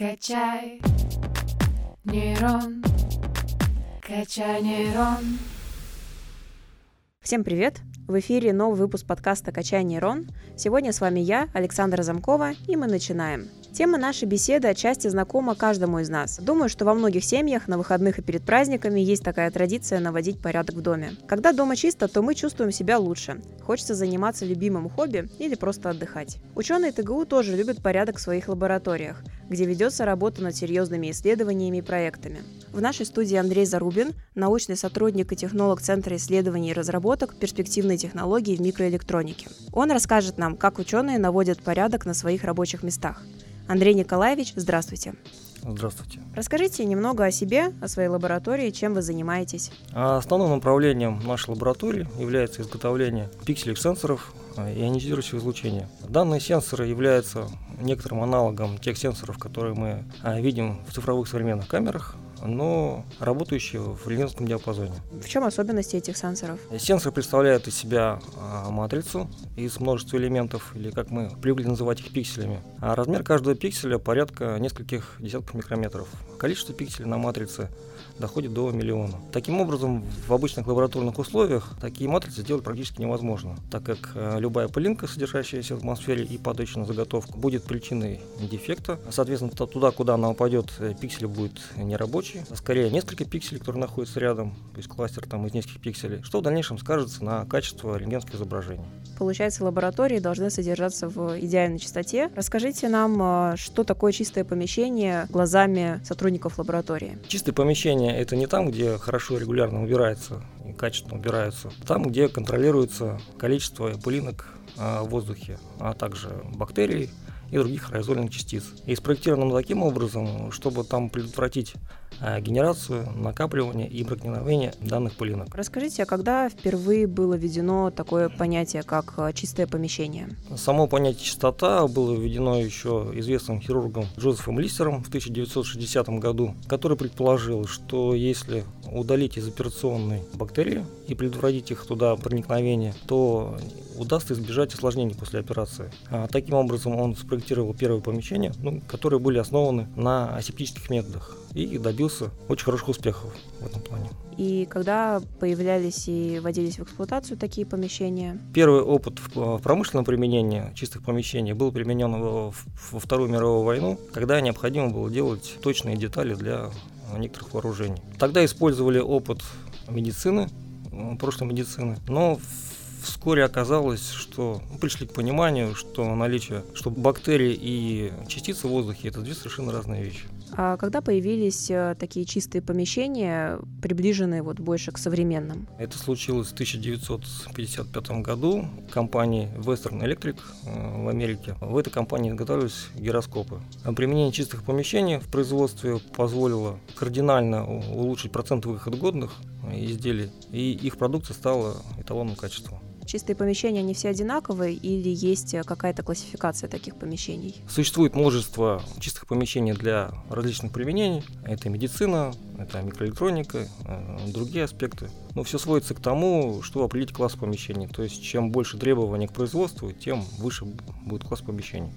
Качай нейрон, качай нейрон. Всем привет! В эфире новый выпуск подкаста «Качай нейрон». Сегодня с вами я, Александра Замкова, и мы начинаем. Тема нашей беседы отчасти знакома каждому из нас. Думаю, что во многих семьях на выходных и перед праздниками есть такая традиция наводить порядок в доме. Когда дома чисто, то мы чувствуем себя лучше. Хочется заниматься любимым хобби или просто отдыхать. Ученые ТГУ тоже любят порядок в своих лабораториях, где ведется работа над серьезными исследованиями и проектами. В нашей студии Андрей Зарубин, научный сотрудник и технолог Центра исследований и разработок перспективной технологии в микроэлектронике. Он расскажет нам, как ученые наводят порядок на своих рабочих местах. Андрей Николаевич, здравствуйте. Здравствуйте. Расскажите немного о себе, о своей лаборатории, чем вы занимаетесь. А основным направлением нашей лаборатории является изготовление пикселей сенсоров ионизирующего излучения. Данные сенсоры являются некоторым аналогом тех сенсоров, которые мы а, видим в цифровых современных камерах, но работающие в рентгеновском диапазоне. В чем особенности этих сенсоров? Сенсор представляет из себя а, матрицу из множества элементов, или как мы привыкли называть их пикселями. А размер каждого пикселя порядка нескольких десятков микрометров. Количество пикселей на матрице доходит до миллиона. Таким образом, в обычных лабораторных условиях такие матрицы сделать практически невозможно, так как э, любая пылинка, содержащаяся в атмосфере и падающая на заготовку, будет причиной дефекта. Соответственно, туда, куда она упадет, э, пиксель будет нерабочий, а скорее несколько пикселей, которые находятся рядом, то есть кластер там из нескольких пикселей, что в дальнейшем скажется на качество рентгенских изображений. Получается, лаборатории должны содержаться в идеальной чистоте. Расскажите нам, э, что такое чистое помещение глазами сотрудников лаборатории. Чистое помещение это не там, где хорошо регулярно убирается и качественно убираются, там, где контролируется количество пылинок а, в воздухе, а также бактерий и других аэрозольных частиц. И спроектировано таким образом, чтобы там предотвратить а, генерацию, накапливание и проникновение данных пылинок. Расскажите, а когда впервые было введено такое понятие, как а, чистое помещение? Само понятие чистота было введено еще известным хирургом Джозефом Листером в 1960 году, который предположил, что если удалить из операционной бактерии и предотвратить их туда проникновение, то удастся избежать осложнений после операции. А, таким образом, он спроектировал первые помещения, ну, которые были основаны на асептических методах и добился очень хороших успехов в этом плане. И когда появлялись и вводились в эксплуатацию такие помещения? Первый опыт в промышленном применении чистых помещений был применен во Вторую мировую войну, когда необходимо было делать точные детали для некоторых вооружений. Тогда использовали опыт медицины, прошлой медицины, но вскоре оказалось, что мы пришли к пониманию, что наличие, что бактерии и частицы в воздухе это две совершенно разные вещи. А когда появились э, такие чистые помещения, приближенные вот больше к современным? Это случилось в 1955 году компании Western Electric э, в Америке. В этой компании изготавливались гироскопы. Применение чистых помещений в производстве позволило кардинально улучшить процент выхода годных изделий, и их продукция стала эталонным качеством. Чистые помещения, они все одинаковые или есть э, какая-то классификация таких помещений? Существует множество чистых помещений для различных применений. Это медицина, это микроэлектроника, э, другие аспекты. Но все сводится к тому, что определить класс помещений. То есть чем больше требований к производству, тем выше будет класс помещений.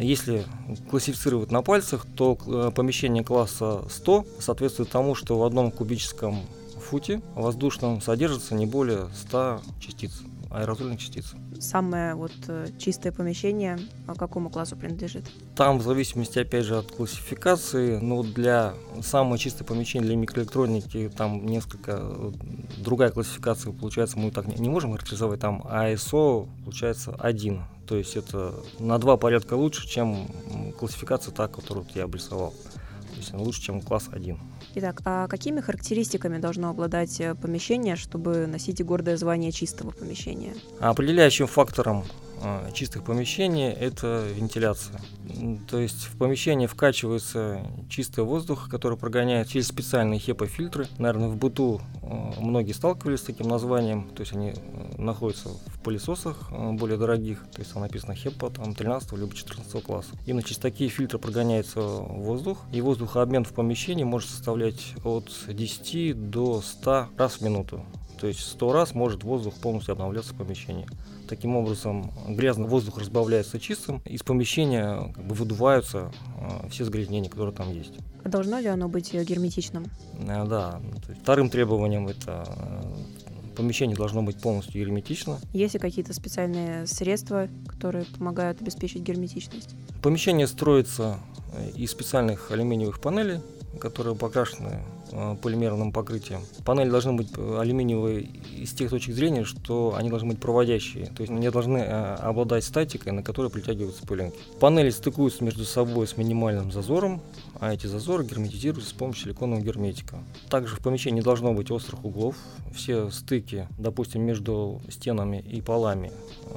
Если классифицировать на пальцах, то э, помещение класса 100 соответствует тому, что в одном кубическом футе воздушном содержится не более 100 частиц аэрозольных частиц. Самое вот э, чистое помещение а какому классу принадлежит? Там в зависимости, опять же, от классификации, но для самого чистого помещения для микроэлектроники там несколько э, другая классификация получается, мы так не можем характеризовать, там ISO получается один, то есть это на два порядка лучше, чем классификация та, которую я обрисовал есть лучше, чем класс 1. Итак, а какими характеристиками должно обладать э, помещение, чтобы носить гордое звание чистого помещения? Определяющим фактором э, чистых помещений это вентиляция. То есть в помещение вкачивается чистый воздух, который прогоняет через специальные HEPA-фильтры. Наверное, в быту э, многие сталкивались с таким названием. То есть они находятся в пылесосах более дорогих. То есть там написано HEPA там, 13 либо 14 класса. Именно через такие фильтры прогоняется воздух. И воздухообмен в помещении может составлять от 10 до 100 раз в минуту. То есть 100 раз может воздух полностью обновляться в помещении. Таким образом, грязный воздух разбавляется чистым, из помещения как бы выдуваются э, все загрязнения, которые там есть. А должно ли оно быть э, герметичным? Э, да. Вторым требованием это помещение должно быть полностью герметично. Есть ли какие-то специальные средства, которые помогают обеспечить герметичность? Помещение строится из специальных алюминиевых панелей, которые покрашены полимерным покрытием. Панели должны быть э, алюминиевые из тех точек зрения, что они должны быть проводящие, то есть не должны э, обладать статикой, на которой притягиваются пылинки. Панели стыкуются между собой с минимальным зазором, а эти зазоры герметизируются с помощью силиконового герметика. Также в помещении не должно быть острых углов. Все стыки, допустим, между стенами и полами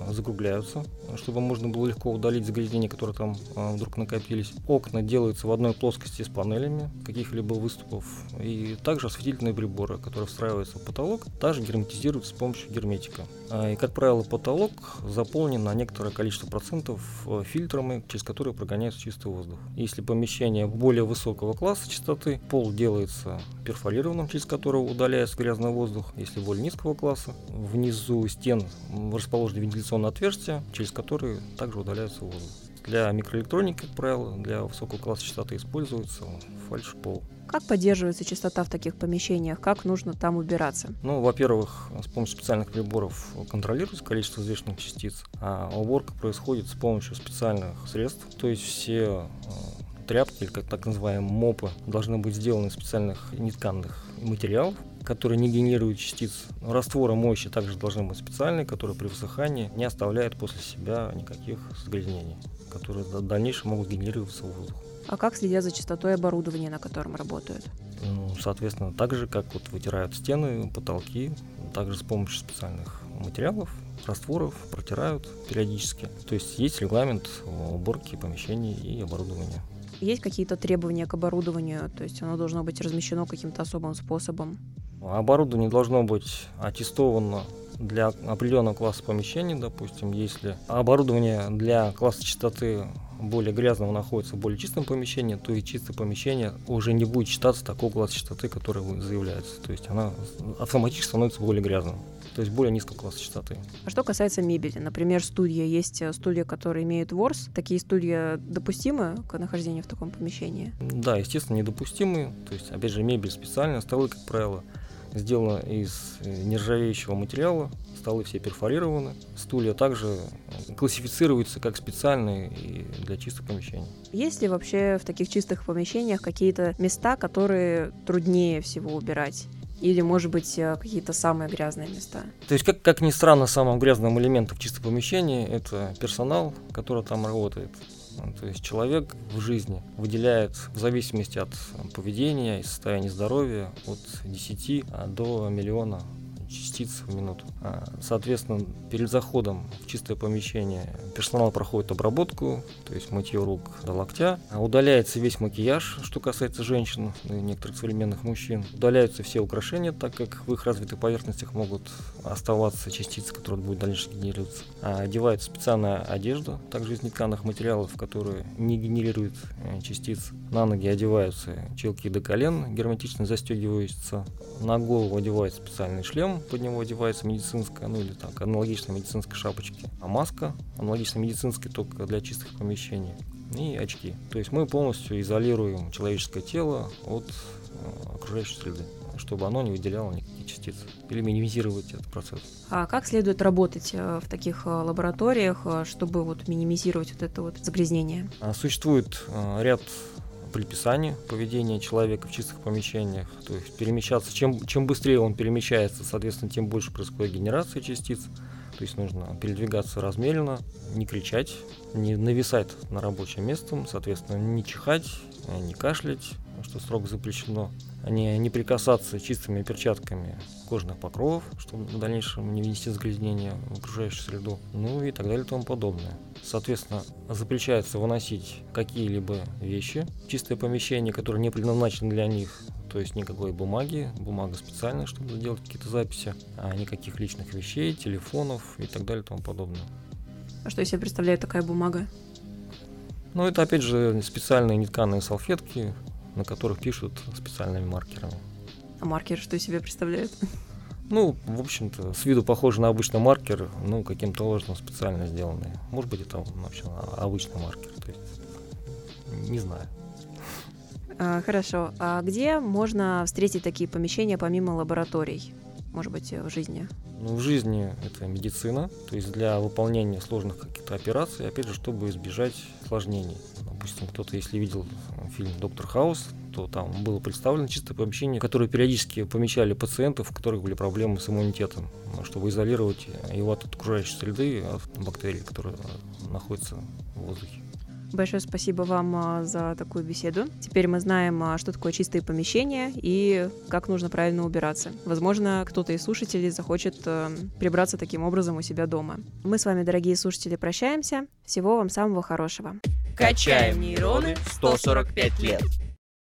закругляются, чтобы можно было легко удалить загрязнения, которые там вдруг накопились. Окна делаются в одной плоскости с панелями, каких-либо выступов и также осветительные приборы, которые встраиваются в потолок, также герметизируются с помощью герметика. А, и, как правило, потолок заполнен на некоторое количество процентов э, фильтрами, через которые прогоняется чистый воздух. Если помещение более высокого класса чистоты, пол делается перфорированным, через который удаляется грязный воздух. Если более низкого класса, внизу стен расположены вентиляционные отверстия, через которые также удаляется воздух. Для микроэлектроники, как правило, для высокого класса частоты используется фальш-пол. Как поддерживается чистота в таких помещениях? Как нужно там убираться? Ну, во-первых, с помощью специальных приборов контролируется количество взвешенных частиц, а уборка происходит с помощью специальных средств. То есть все э, тряпки, или как так называемые мопы, должны быть сделаны из специальных нетканных материалов, которые не генерируют частиц. Растворы моющие также должны быть специальные, которые при высыхании не оставляют после себя никаких загрязнений которые в дальнейшем могут генерироваться в воздух. А как следят за чистотой оборудования, на котором работают? Ну, соответственно, так же, как вот вытирают стены, потолки, также с помощью специальных материалов, растворов протирают периодически. То есть есть регламент уборки помещений и оборудования. Есть какие-то требования к оборудованию, то есть оно должно быть размещено каким-то особым способом? Оборудование должно быть аттестовано для определенного класса помещений, допустим, если оборудование для класса чистоты более грязного находится в более чистом помещении, то и чистое помещение уже не будет считаться такого класса чистоты, который заявляется. То есть она автоматически становится более грязным. То есть более низкого класса чистоты. А что касается мебели, например, студия, есть э, студии, которые имеют ворс. Такие студии допустимы к нахождению в таком помещении? Да, естественно, недопустимы. То есть, опять же, мебель специальная, столы, как правило, сделана из э, нержавеющего материала, столы все перфорированы, стулья также классифицируются как специальные и для чистых помещений. Есть ли вообще в таких чистых помещениях какие-то места, которые труднее всего убирать? Или, может быть, э, какие-то самые грязные места? То есть, как, как ни странно, самым грязным элементом в чистом помещении – это персонал, который там работает. То есть человек в жизни выделяет в зависимости от поведения и состояния здоровья от 10 до миллиона частиц в минуту. А, соответственно, перед заходом в чистое помещение персонал проходит обработку, то есть мытье рук до локтя. А удаляется весь макияж, что касается женщин и некоторых современных мужчин. Удаляются все украшения, так как в их развитых поверхностях могут оставаться частицы, которые будут дальше генерироваться. А одевается специальная одежда, также из нетканых материалов, которые не генерируют э, частиц. На ноги одеваются челки до колен, герметично застегиваются. На голову одевается специальный шлем, под него одевается медицинская, ну или так, аналогичная медицинской шапочки. А маска аналогично медицинской, только для чистых помещений. И очки. То есть мы полностью изолируем человеческое тело от э, окружающей среды чтобы оно не выделяло никакие частицы или минимизировать этот процесс. А как следует работать э, в таких э, лабораториях, чтобы вот минимизировать вот это вот загрязнение? А, существует ряд предписание поведения человека в чистых помещениях. То есть перемещаться, чем, чем быстрее он перемещается, соответственно, тем больше происходит генерация частиц. То есть нужно передвигаться размеренно, не кричать, не нависать на рабочем месте, соответственно, не чихать, не кашлять, что строго запрещено, не, не прикасаться чистыми перчатками кожных покровов, чтобы в дальнейшем не внести загрязнение в окружающую среду, ну и так далее и тому подобное. Соответственно, запрещается выносить какие-либо вещи чистое помещение, которые не предназначены для них, то есть никакой бумаги, бумага специальная, чтобы сделать какие-то записи, а никаких личных вещей, телефонов и так далее и тому подобное. А что из себя представляет такая бумага? Ну, это опять же специальные нетканые салфетки, на которых пишут специальными маркерами. А маркер что из себя представляет? Ну, в общем-то, с виду похоже на обычный маркер, ну, каким-то образом специально сделанный. Может быть, это вообще обычный маркер. То есть, не знаю. А, хорошо. А где можно встретить такие помещения помимо лабораторий? Может быть, в жизни? Ну, в жизни это медицина, то есть для выполнения сложных каких-то операций, опять же, чтобы избежать осложнений. Допустим, кто-то, если видел фильм «Доктор Хаус», то там было представлено чистое помещение, которое периодически помещали пациентов, у которых были проблемы с иммунитетом, чтобы изолировать его от окружающей среды, от бактерий, которые находятся в воздухе. Большое спасибо вам а, за такую беседу. Теперь мы знаем, а, что такое чистые помещения и как нужно правильно убираться. Возможно, кто-то из слушателей захочет а, прибраться таким образом у себя дома. Мы с вами, дорогие слушатели, прощаемся. Всего вам самого хорошего. Качаем нейроны 145 лет.